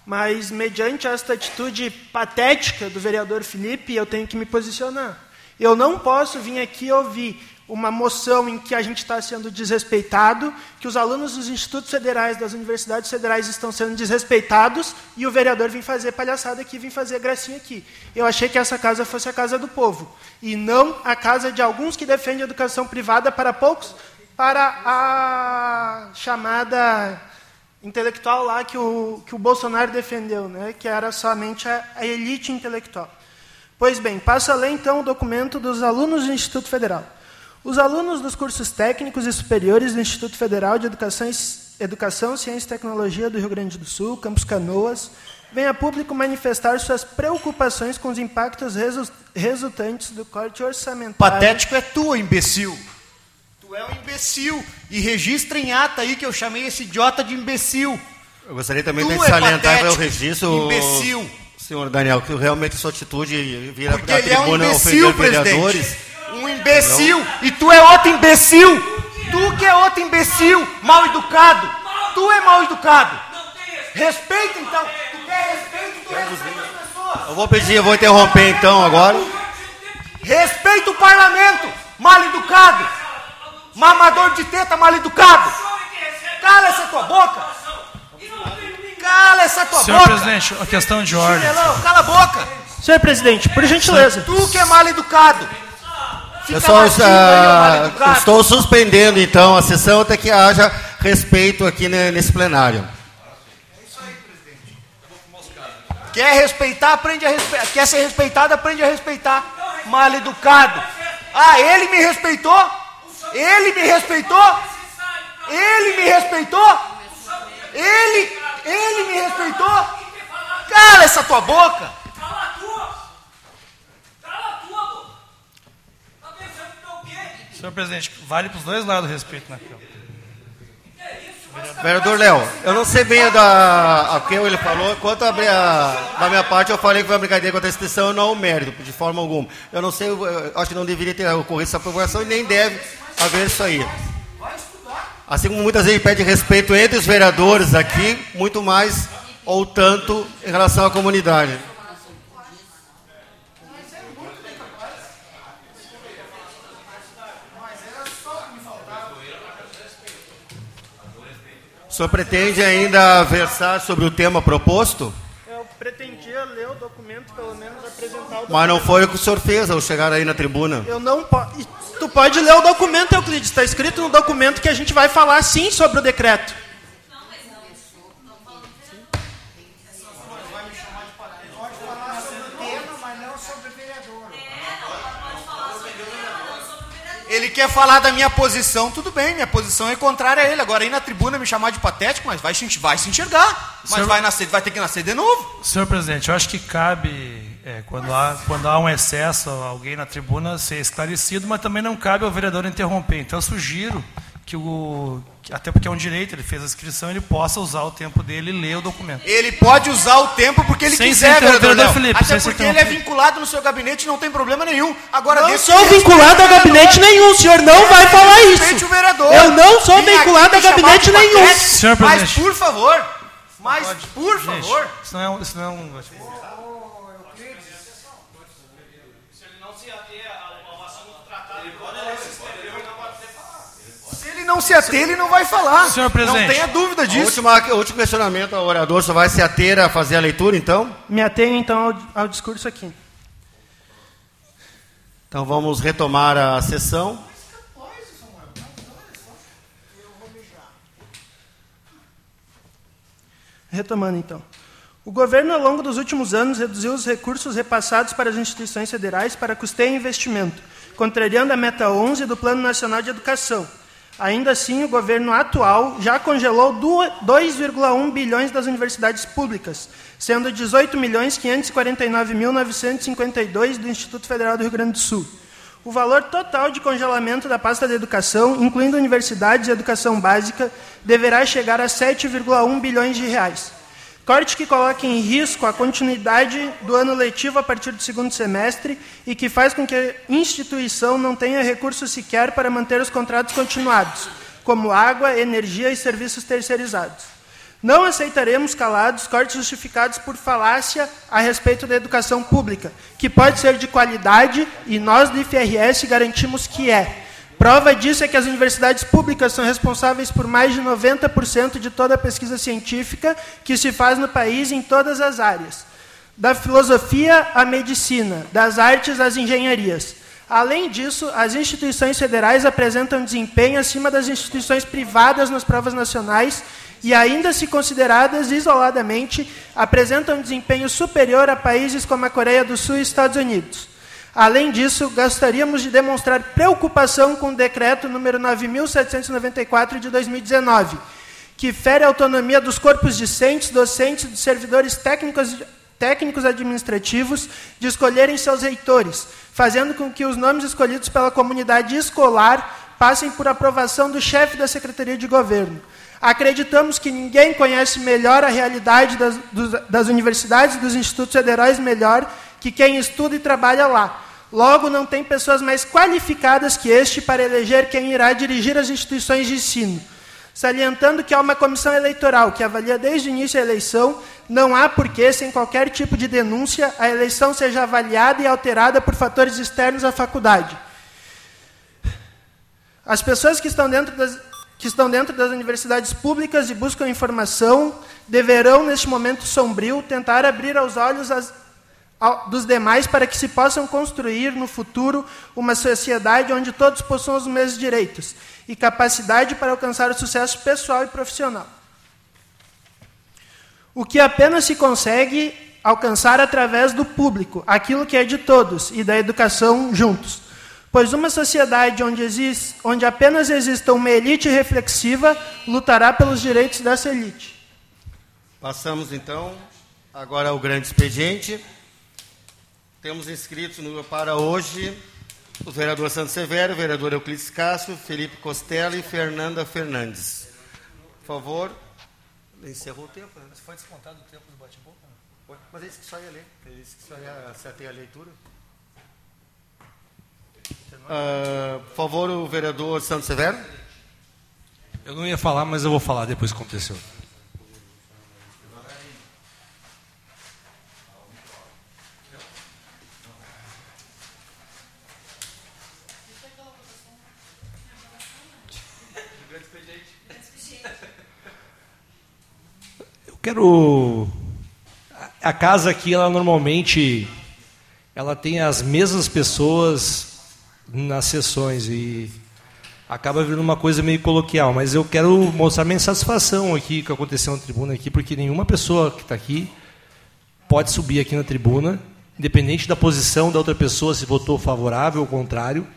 [SPEAKER 7] mas, mediante esta atitude patética do vereador Felipe, eu tenho que me posicionar. Eu não posso vir aqui ouvir uma moção em que a gente está sendo desrespeitado, que os alunos dos institutos federais, das universidades federais estão sendo desrespeitados e o vereador vem fazer palhaçada aqui, vem fazer gracinha aqui. Eu achei que essa casa fosse a casa do povo e não a casa de alguns que defendem a educação privada para poucos, para a chamada intelectual lá que o, que o Bolsonaro defendeu, né, que era somente a, a elite intelectual. Pois bem, passo a ler então o documento dos alunos do Instituto Federal. Os alunos dos cursos técnicos e superiores do Instituto Federal de Educação, Educação Ciência e Tecnologia do Rio Grande do Sul, Campus Canoas, vêm a público manifestar suas preocupações com os impactos resu resultantes do corte orçamentário.
[SPEAKER 8] Patético é tu, imbecil. Tu é um imbecil. E registra em ata aí que eu chamei esse idiota de imbecil.
[SPEAKER 1] Eu gostaria também
[SPEAKER 8] Tu
[SPEAKER 1] de
[SPEAKER 8] é
[SPEAKER 1] salientar para o registro,
[SPEAKER 8] imbecil.
[SPEAKER 1] senhor Daniel, que realmente sua atitude vir
[SPEAKER 8] Porque
[SPEAKER 1] à
[SPEAKER 8] ele é um
[SPEAKER 1] tribuna
[SPEAKER 8] imbecil,
[SPEAKER 1] vereadores.
[SPEAKER 8] Um imbecil. E tu é outro imbecil. Tu que é outro imbecil, mal educado. Tu é mal educado. Respeita então. Tu quer respeito, tu respeita as pessoas.
[SPEAKER 1] Eu vou pedir, eu vou interromper então agora.
[SPEAKER 8] Respeita o parlamento, mal educado. Mamador de teta, mal educado. Cala essa tua boca. Cala essa tua
[SPEAKER 5] Senhor
[SPEAKER 8] boca.
[SPEAKER 5] presidente, a questão de ordem.
[SPEAKER 8] Chinelão, cala a boca.
[SPEAKER 7] Senhor presidente, por gentileza.
[SPEAKER 8] Tu que é mal educado.
[SPEAKER 1] Pessoal,
[SPEAKER 8] educado.
[SPEAKER 1] estou suspendendo então a sessão até que haja respeito aqui ne- nesse plenário.
[SPEAKER 8] Quer respeitar, aprende a respeitar. Quer ser respeitado, aprende a respeitar. Mal educado. Ah, ele me respeitou? Ele me respeitou? Ele me respeitou? Ele, ele me respeitou? Cala essa tua boca.
[SPEAKER 5] Senhor presidente, vale para os dois lados o respeito na Câmara.
[SPEAKER 1] Vereador Léo, eu não sei bem da, a que ele falou, quanto a, a, da minha parte eu falei que foi uma brincadeira contra a instituição e não o mérito, de forma alguma. Eu não sei, eu, eu acho que não deveria ter ocorrido essa provocação e nem deve haver isso aí. Assim como muitas vezes pede respeito entre os vereadores aqui, muito mais ou tanto em relação à comunidade. O senhor pretende ainda versar sobre o tema proposto?
[SPEAKER 7] Eu pretendia ler o documento, pelo menos apresentar o documento.
[SPEAKER 1] Mas não foi o que o senhor fez ao chegar aí na tribuna.
[SPEAKER 7] Eu não posso. Tu pode ler o documento, Euclides. Está escrito no documento que a gente vai falar sim sobre o decreto.
[SPEAKER 8] Ele quer falar da minha posição, tudo bem, minha posição é contrária a ele. Agora aí na tribuna me chamar de patético, mas vai, se- vai se enxergar. Mas
[SPEAKER 5] Senhor-
[SPEAKER 8] vai, nascer, vai ter que nascer de novo.
[SPEAKER 5] Senhor presidente, eu acho que cabe, é, quando, há, quando há um excesso, alguém na tribuna ser esclarecido, mas também não cabe ao vereador interromper. Então eu sugiro que o. até porque é um direito, ele fez a inscrição, ele possa usar o tempo dele e ler o documento.
[SPEAKER 8] Ele pode usar o tempo porque ele
[SPEAKER 5] Sem
[SPEAKER 8] quiser, vereador Léo.
[SPEAKER 5] Felipe,
[SPEAKER 8] Até porque ele é vinculado no seu gabinete e não tem problema nenhum. Agora,
[SPEAKER 7] Não sou vinculado a gabinete nenhum, o senhor não vai falar isso.
[SPEAKER 8] o vereador.
[SPEAKER 7] Eu não sou vinculado a gabinete nenhum.
[SPEAKER 8] Mas, por favor, mas, por
[SPEAKER 5] Gente,
[SPEAKER 8] favor.
[SPEAKER 5] isso não é um. Isso não é um
[SPEAKER 8] Se ele não se ater, ele não vai falar.
[SPEAKER 5] Senhor presidente.
[SPEAKER 8] Não tenha dúvida disso.
[SPEAKER 1] última, o último questionamento ao orador, só vai se ater a fazer a leitura, então?
[SPEAKER 7] Me atenho então ao, ao discurso aqui.
[SPEAKER 1] Então vamos retomar a sessão.
[SPEAKER 7] Retomando então. O governo, ao longo dos últimos anos, reduziu os recursos repassados para as instituições federais para custeio e investimento, contrariando a meta 11 do Plano Nacional de Educação. Ainda assim, o governo atual já congelou du- 2,1 bilhões das universidades públicas, sendo 18 milhões 549.952 do Instituto Federal do Rio Grande do Sul. O valor total de congelamento da pasta da educação, incluindo universidades e educação básica, deverá chegar a 7,1 bilhões de reais. Corte que coloca em risco a continuidade do ano letivo a partir do segundo semestre e que faz com que a instituição não tenha recursos sequer para manter os contratos continuados, como água, energia e serviços terceirizados. Não aceitaremos calados cortes justificados por falácia a respeito da educação pública, que pode ser de qualidade e nós do IFRS garantimos que é. Prova disso é que as universidades públicas são responsáveis por mais de 90% de toda a pesquisa científica que se faz no país em todas as áreas, da filosofia à medicina, das artes às engenharias. Além disso, as instituições federais apresentam desempenho acima das instituições privadas nas provas nacionais e ainda se consideradas isoladamente, apresentam desempenho superior a países como a Coreia do Sul e Estados Unidos. Além disso, gostaríamos de demonstrar preocupação com o decreto número 9794 de 2019, que fere a autonomia dos corpos discentes, docentes dos servidores técnicos, técnicos administrativos de escolherem seus reitores, fazendo com que os nomes escolhidos pela comunidade escolar passem por aprovação do chefe da Secretaria de Governo. Acreditamos que ninguém conhece melhor a realidade das, das universidades e dos institutos federais melhor que quem estuda e trabalha lá. Logo, não tem pessoas mais qualificadas que este para eleger quem irá dirigir as instituições de ensino. Salientando que há uma comissão eleitoral que avalia desde o início a eleição, não há porquê, sem qualquer tipo de denúncia, a eleição seja avaliada e alterada por fatores externos à faculdade. As pessoas que estão dentro das, que estão dentro das universidades públicas e buscam informação deverão, neste momento sombrio, tentar abrir aos olhos as, dos demais para que se possam construir no futuro uma sociedade onde todos possuam os mesmos direitos e capacidade para alcançar o sucesso pessoal e profissional. O que apenas se consegue alcançar através do público, aquilo que é de todos, e da educação juntos. Pois uma sociedade onde, existe, onde apenas exista uma elite reflexiva lutará pelos direitos dessa elite.
[SPEAKER 1] Passamos então agora ao grande expediente. Temos inscritos no, para hoje o vereador Santos Severo, o vereador Euclides Cássio, Felipe Costello e Fernanda Fernandes. Por favor. Encerrou o tempo, né?
[SPEAKER 5] Foi descontado o tempo do bate-boca?
[SPEAKER 1] Mas é isso que só ia ler. É isso que só ia acertar a leitura. Uh, por favor, o vereador Santos Severo.
[SPEAKER 3] Eu não ia falar, mas eu vou falar depois que aconteceu. Quero. A casa aqui, ela normalmente ela tem as mesmas pessoas nas sessões e acaba virando uma coisa meio coloquial, mas eu quero mostrar minha satisfação aqui que aconteceu na tribuna aqui, porque nenhuma pessoa que está aqui pode subir aqui na tribuna, independente da posição da outra pessoa, se votou favorável ou contrário,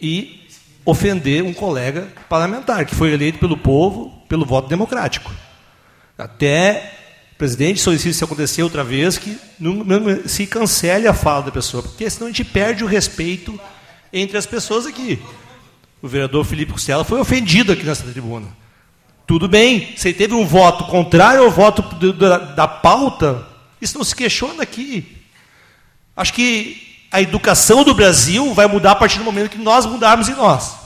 [SPEAKER 3] e ofender um colega parlamentar que foi eleito pelo povo pelo voto democrático. Até presidente solicita se acontecer outra vez que não, se cancele a fala da pessoa, porque senão a gente perde o respeito entre as pessoas aqui. O vereador Felipe Costela foi ofendido aqui nessa tribuna. Tudo bem, se ele teve um voto contrário ao voto da, da pauta, isso não se questiona aqui. Acho que a educação do Brasil vai mudar a partir do momento que nós mudarmos em nós.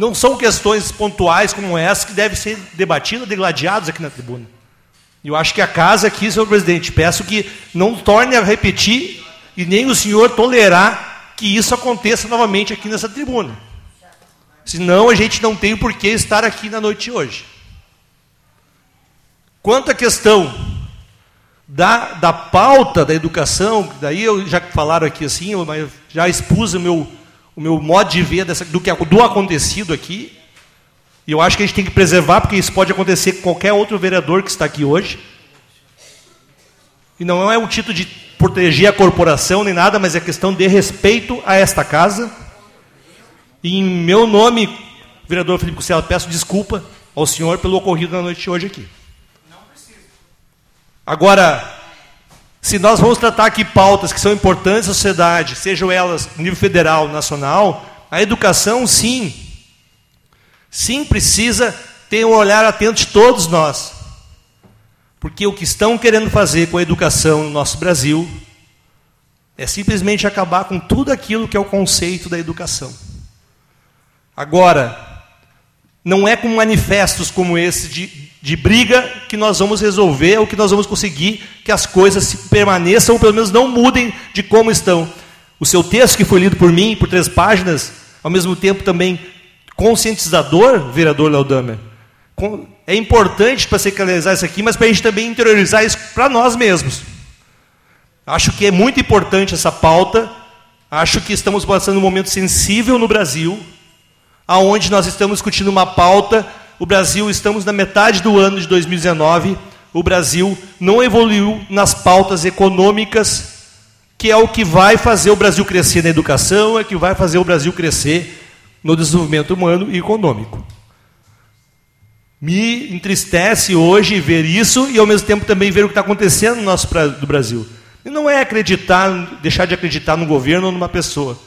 [SPEAKER 3] Não são questões pontuais como essa que devem ser debatidas, degladiadas aqui na tribuna. Eu acho que a casa aqui, senhor presidente, peço que não torne a repetir e nem o senhor tolerar que isso aconteça novamente aqui nessa tribuna. Senão a gente não tem por que estar aqui na noite de hoje. Quanto à questão da, da pauta da educação, daí eu já falaram aqui assim, eu já expus o meu o meu modo de ver dessa, do, que, do acontecido aqui. E eu acho que a gente tem que preservar, porque isso pode acontecer com qualquer outro vereador que está aqui hoje. E não é um título de proteger a corporação nem nada, mas é questão de respeito a esta casa. E em meu nome, vereador Felipe Costela, peço desculpa ao senhor pelo ocorrido na noite de hoje aqui. Agora, se nós vamos tratar aqui pautas que são importantes à sociedade, sejam elas nível federal, nacional, a educação, sim, sim precisa ter um olhar atento de todos nós. Porque o que estão querendo fazer com a educação no nosso Brasil é simplesmente acabar com tudo aquilo que é o conceito da educação. Agora, não é com manifestos como esse de, de briga que nós vamos resolver ou que nós vamos conseguir que as coisas permaneçam ou pelo menos não mudem de como estão. O seu texto, que foi lido por mim, por três páginas, ao mesmo tempo também conscientizador, vereador Laudamer, é importante para secularizar isso aqui, mas para a gente também interiorizar isso para nós mesmos. Acho que é muito importante essa pauta. Acho que estamos passando um momento sensível no Brasil, aonde nós estamos discutindo uma pauta o Brasil, estamos na metade do ano de 2019, o Brasil não evoluiu nas pautas econômicas, que é o que vai fazer o Brasil crescer na educação, é o que vai fazer o Brasil crescer no desenvolvimento humano e econômico. Me entristece hoje ver isso e ao mesmo tempo também ver o que está acontecendo no nosso do Brasil. E não é acreditar, deixar de acreditar no governo ou numa pessoa.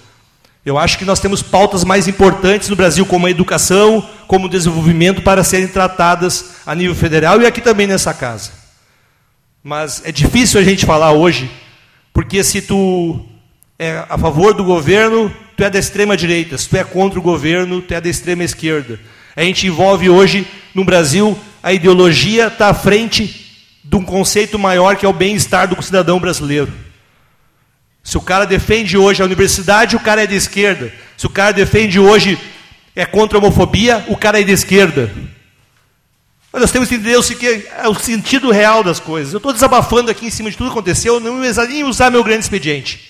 [SPEAKER 3] Eu acho que nós temos pautas mais importantes no Brasil, como a educação, como o desenvolvimento, para serem tratadas a nível federal e aqui também nessa casa. Mas é difícil a gente falar hoje, porque se tu é a favor do governo, tu é da extrema direita. Se tu é contra o governo, tu é da extrema esquerda. A gente envolve hoje, no Brasil, a ideologia está à frente de um conceito maior que é o bem-estar do cidadão brasileiro. Se o cara defende hoje a universidade, o cara é de esquerda. Se o cara defende hoje é contra a homofobia, o cara é de esquerda. Mas nós temos que entender o que é o sentido real das coisas. Eu estou desabafando aqui em cima de tudo que aconteceu, não nem usar meu grande expediente.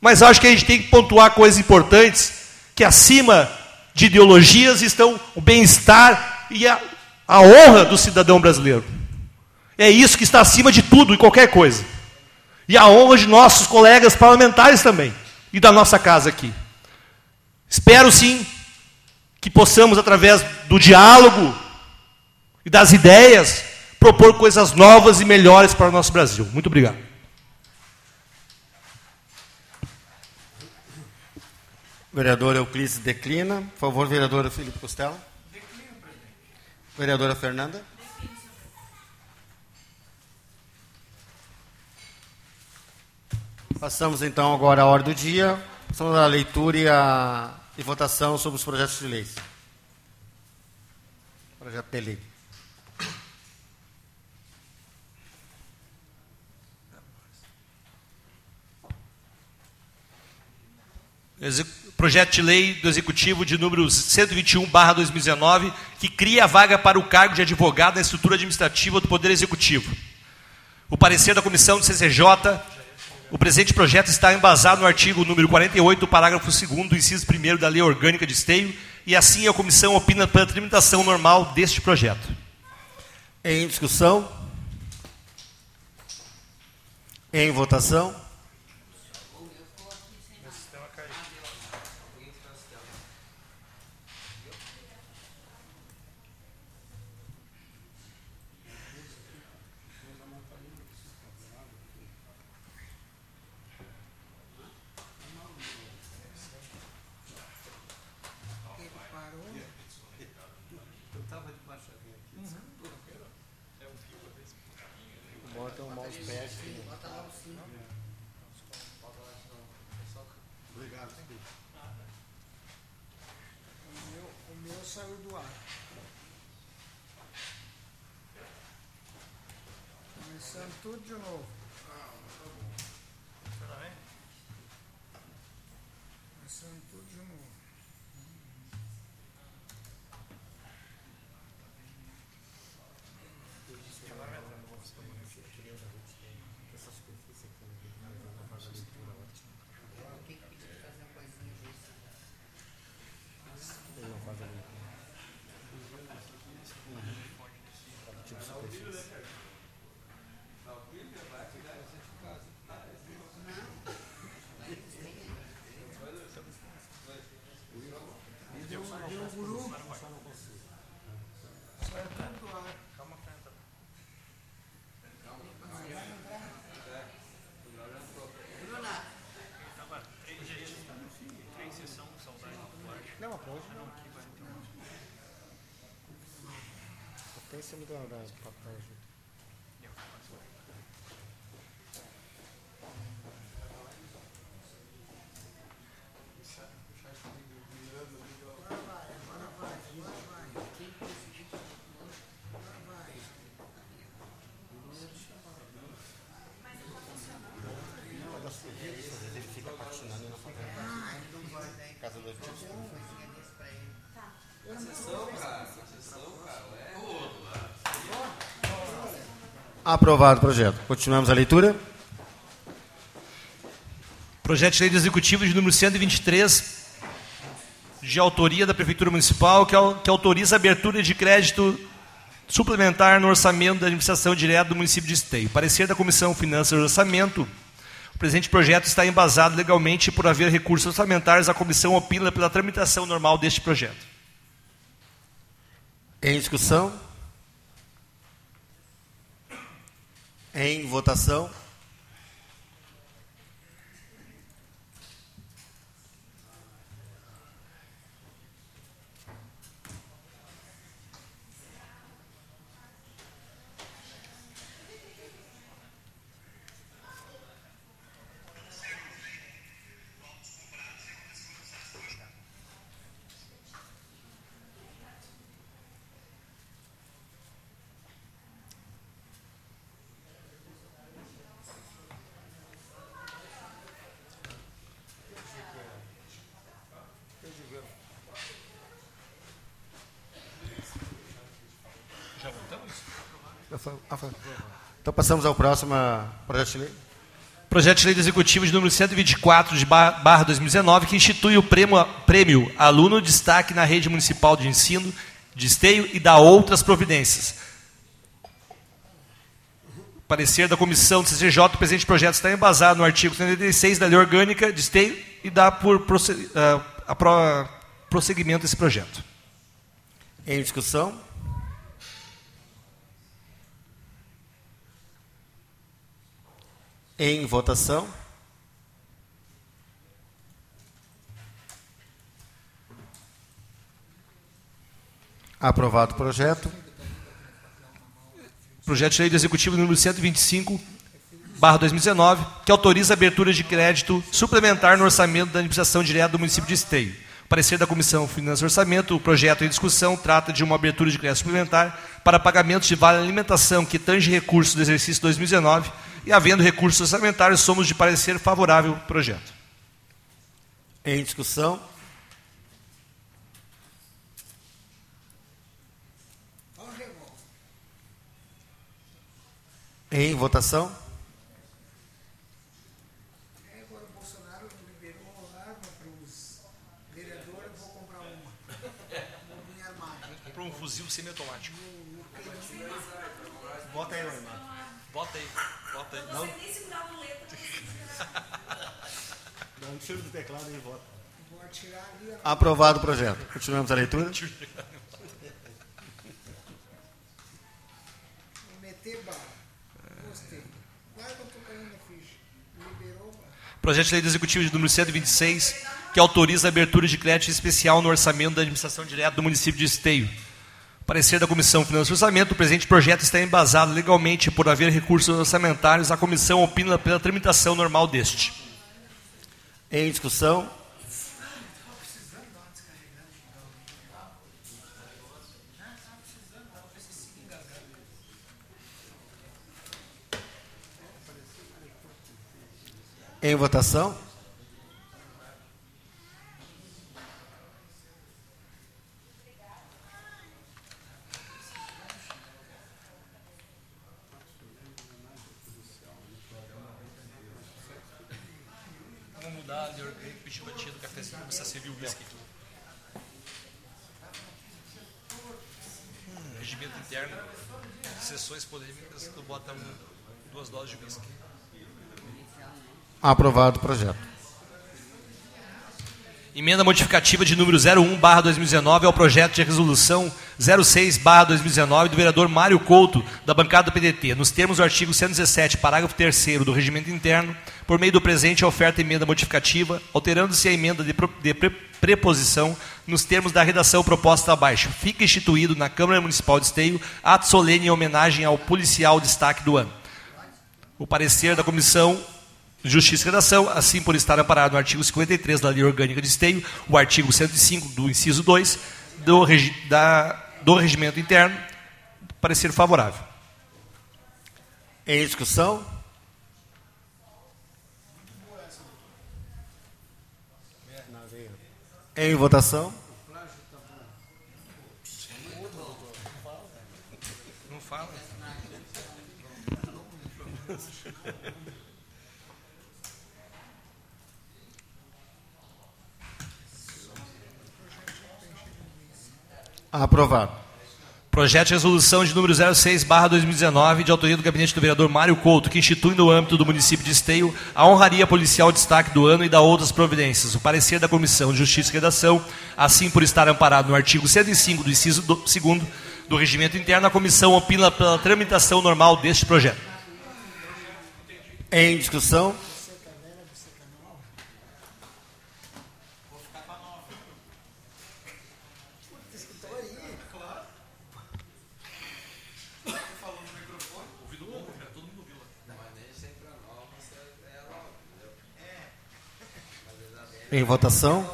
[SPEAKER 3] Mas acho que a gente tem que pontuar coisas importantes, que acima de ideologias estão o bem-estar e a, a honra do cidadão brasileiro. É isso que está acima de tudo e qualquer coisa. E a honra de nossos colegas parlamentares também. E da nossa casa aqui. Espero sim que possamos, através do diálogo e das ideias, propor coisas novas e melhores para o nosso Brasil. Muito obrigado.
[SPEAKER 1] Vereador Euclides declina. Por favor, vereadora Felipe Costello. Vereadora Fernanda. Passamos então agora à ordem do dia. Passamos à leitura e, a, e votação sobre os projetos de leis. Projeto de lei.
[SPEAKER 3] Projeto de lei do Executivo de número 121/2019, que cria a vaga para o cargo de advogado na estrutura administrativa do Poder Executivo. O parecer da comissão do CCJ, o presente projeto está embasado no artigo número 48, parágrafo 2 do inciso 1 da Lei Orgânica de Esteio, e assim a comissão opina pela tramitação normal deste projeto.
[SPEAKER 1] Em discussão? Em votação?
[SPEAKER 4] Meu saiu do ar. Começando tudo de novo. Começando tudo de novo. Deu, deu um guru. Saiu tudo do ar.
[SPEAKER 1] Não, a hoje não. Tem sido da papel. Ele fica patinando na favela. Casa do tio. Aprovado o projeto. Continuamos a leitura.
[SPEAKER 3] Projeto de lei do Executivo de número 123, de autoria da Prefeitura Municipal, que, que autoriza a abertura de crédito suplementar no orçamento da administração direta do município de Esteio. Parecer da Comissão Finanças e Orçamento, o presente projeto está embasado legalmente por haver recursos orçamentários. A comissão opina pela tramitação normal deste projeto.
[SPEAKER 1] Em discussão? Em votação? Então passamos ao próximo ah, projeto de lei.
[SPEAKER 3] Projeto de lei do Executivo de número 124 de ba- barra 2019, que institui o prêmio, prêmio Aluno Destaque na Rede Municipal de Ensino de Esteio e dá outras providências. Parecer da Comissão do CCJ, o presente projeto está embasado no artigo 36 da Lei Orgânica de Esteio e dá por ah, a pro- prosseguimento desse projeto.
[SPEAKER 1] Em discussão? Em votação? Aprovado o projeto.
[SPEAKER 3] Projeto de lei do Executivo número 125, barra 2019, que autoriza a abertura de crédito suplementar no orçamento da administração direta do município de Esteio. Parecer da Comissão Finanças e Orçamento, o projeto em discussão trata de uma abertura de crédito suplementar para pagamentos de vale alimentação que tange recursos do exercício 2019 e, havendo recursos orçamentários, somos de parecer favorável ao projeto.
[SPEAKER 1] Em discussão? Em votação?
[SPEAKER 4] É, agora o Bolsonaro liberou arma para os vereadores, eu vou comprar uma. Vou armado.
[SPEAKER 3] Comprou um fuzil semiautomático.
[SPEAKER 1] Bota aí, Neymar.
[SPEAKER 3] Bota aí, bota aí.
[SPEAKER 1] Dá um tiro do teclado e vota.
[SPEAKER 4] Vou atirar ali.
[SPEAKER 1] Aprovado o projeto. Continuamos a leitura.
[SPEAKER 4] Vou meter. Gostei. A ficha. Liberou bala.
[SPEAKER 3] Projeto de lei do Executivo de número 126, que autoriza a abertura de crédito especial no orçamento da administração direta do município de Esteio. Parecer da Comissão Finanças e Orçamento, o presente projeto está embasado legalmente por haver recursos orçamentários. A comissão opina pela tramitação normal deste.
[SPEAKER 1] Em discussão? Em votação?
[SPEAKER 3] Vamos mudar de pedir batia do cafezinho, começar a servir o whisky. Regimento interno, sessões polêmicas, tu bota duas doses de whisky.
[SPEAKER 1] Aprovado o projeto.
[SPEAKER 3] Emenda modificativa de número 01 barra 2019 ao projeto de resolução 06 barra 2019 do vereador Mário Couto, da bancada do PDT, nos termos do artigo 117, parágrafo 3 do regimento interno, por meio do presente a oferta emenda modificativa, alterando-se a emenda de, de pre- preposição nos termos da redação proposta abaixo. Fica instituído na Câmara Municipal de Esteio ato solene em homenagem ao policial destaque do ano. O parecer da comissão Justiça e Redação, assim por estar amparado no artigo 53 da Lei Orgânica de Esteio, o artigo 105 do inciso 2 do, regi- da- do regimento interno, parecer favorável.
[SPEAKER 1] Em discussão? Em votação? Aprovado.
[SPEAKER 3] Projeto de resolução de número 06, barra 2019, de autoria do gabinete do vereador Mário Couto, que institui no âmbito do município de Esteio a honraria policial destaque do ano e da outras providências. O parecer da Comissão de Justiça e Redação, assim por estar amparado no artigo 105 do inciso 2 do regimento interno, a comissão opina pela tramitação normal deste projeto.
[SPEAKER 1] Em discussão? Em votação?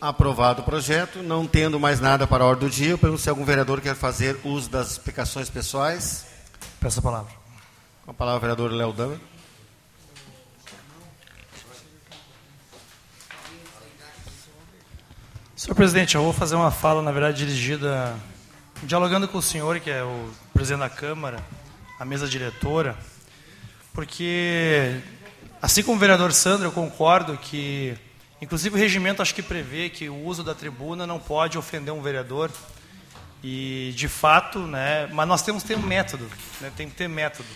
[SPEAKER 1] Aprovado o projeto. Não tendo mais nada para a ordem do dia, eu pergunto se algum vereador quer fazer uso das explicações pessoais.
[SPEAKER 5] Peço a palavra.
[SPEAKER 1] Com a palavra, o vereador Léo Dama.
[SPEAKER 5] Senhor presidente, eu vou fazer uma fala, na verdade, dirigida, dialogando com o senhor, que é o presidente da Câmara, a mesa diretora, porque, assim como o vereador Sandro, eu concordo que, inclusive o regimento acho que prevê que o uso da tribuna não pode ofender um vereador, e, de fato, né, mas nós temos que ter um método, né, tem que ter método.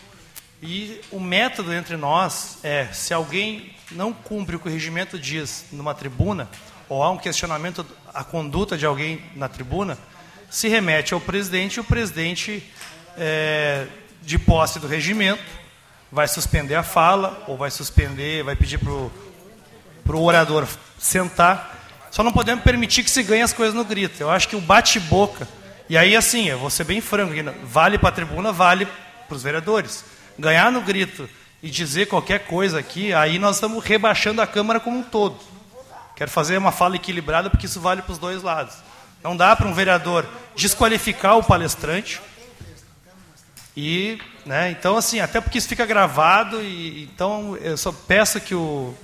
[SPEAKER 5] E o método entre nós é, se alguém não cumpre o que o regimento diz numa tribuna, ou há um questionamento à conduta de alguém na tribuna, se remete ao presidente e o presidente, é, de posse do regimento, vai suspender a fala, ou vai suspender, vai pedir para o orador sentar. Só não podemos permitir que se ganhe as coisas no grito. Eu acho que o bate-boca, e aí assim, eu vou ser bem franco, vale para a tribuna, vale para os vereadores. Ganhar no grito e dizer qualquer coisa aqui, aí nós estamos rebaixando a Câmara como um todo. Quero fazer uma fala equilibrada porque isso vale para os dois lados. Não dá para um vereador desqualificar o palestrante. E, né, então assim, até porque isso fica gravado e então eu só peço que o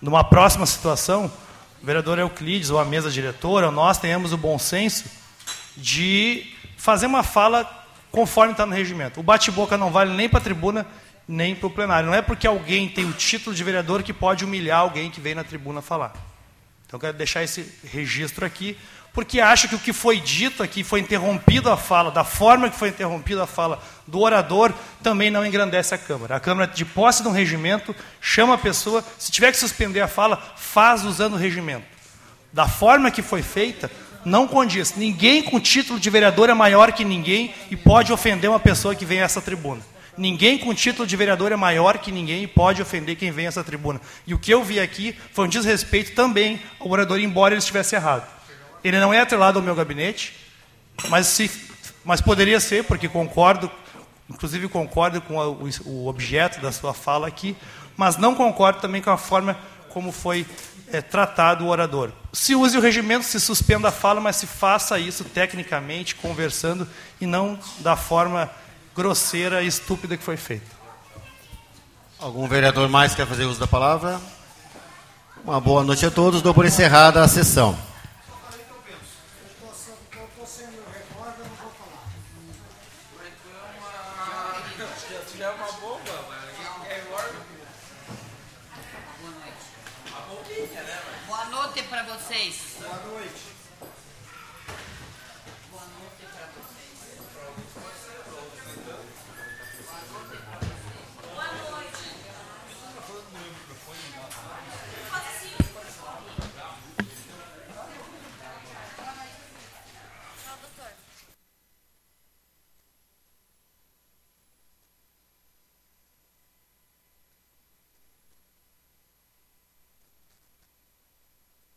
[SPEAKER 5] numa próxima situação, o vereador Euclides ou a mesa diretora, ou nós tenhamos o bom senso de fazer uma fala conforme está no regimento. O bate-boca não vale nem para a tribuna, nem para o plenário. Não é porque alguém tem o título de vereador que pode humilhar alguém que vem na tribuna falar. Então, quero deixar esse registro aqui, porque acho que o que foi dito aqui, foi interrompido a fala, da forma que foi interrompida a fala do orador, também não engrandece a Câmara. A Câmara, de posse de um regimento, chama a pessoa, se tiver que suspender a fala, faz usando o regimento. Da forma que foi feita, não condiz. Ninguém com título de vereador é maior que ninguém e pode ofender uma pessoa que vem a essa tribuna. Ninguém com título de vereador é maior que ninguém e pode ofender quem vem a essa tribuna. E o que eu vi aqui foi um desrespeito também ao orador, embora ele estivesse errado. Ele não é atrelado ao meu gabinete, mas, se, mas poderia ser, porque concordo, inclusive concordo com o, o objeto da sua fala aqui, mas não concordo também com a forma como foi é, tratado o orador. Se use o regimento, se suspenda a fala, mas se faça isso tecnicamente, conversando, e não da forma grosseira e estúpida que foi feita.
[SPEAKER 1] Algum vereador mais quer fazer uso da palavra? Uma boa noite a todos. Dou por encerrada a sessão.